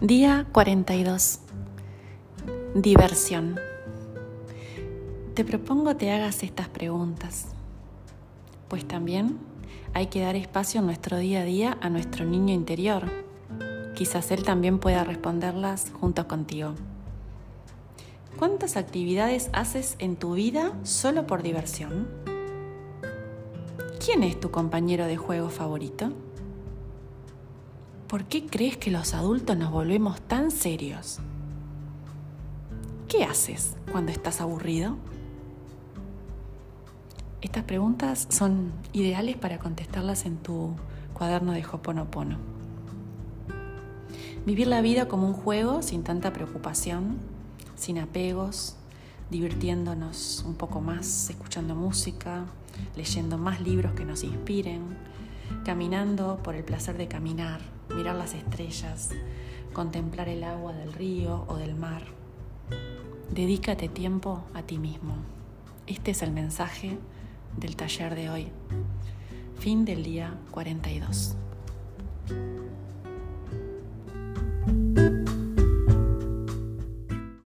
Día 42. Diversión. Te propongo te hagas estas preguntas, pues también hay que dar espacio en nuestro día a día a nuestro niño interior. Quizás él también pueda responderlas junto contigo. ¿Cuántas actividades haces en tu vida solo por diversión? ¿Quién es tu compañero de juego favorito? ¿Por qué crees que los adultos nos volvemos tan serios? ¿Qué haces cuando estás aburrido? Estas preguntas son ideales para contestarlas en tu cuaderno de Hoponopono. Vivir la vida como un juego sin tanta preocupación, sin apegos, divirtiéndonos un poco más, escuchando música, leyendo más libros que nos inspiren, caminando por el placer de caminar, mirar las estrellas, contemplar el agua del río o del mar. Dedícate tiempo a ti mismo. Este es el mensaje del taller de hoy. Fin del día 42.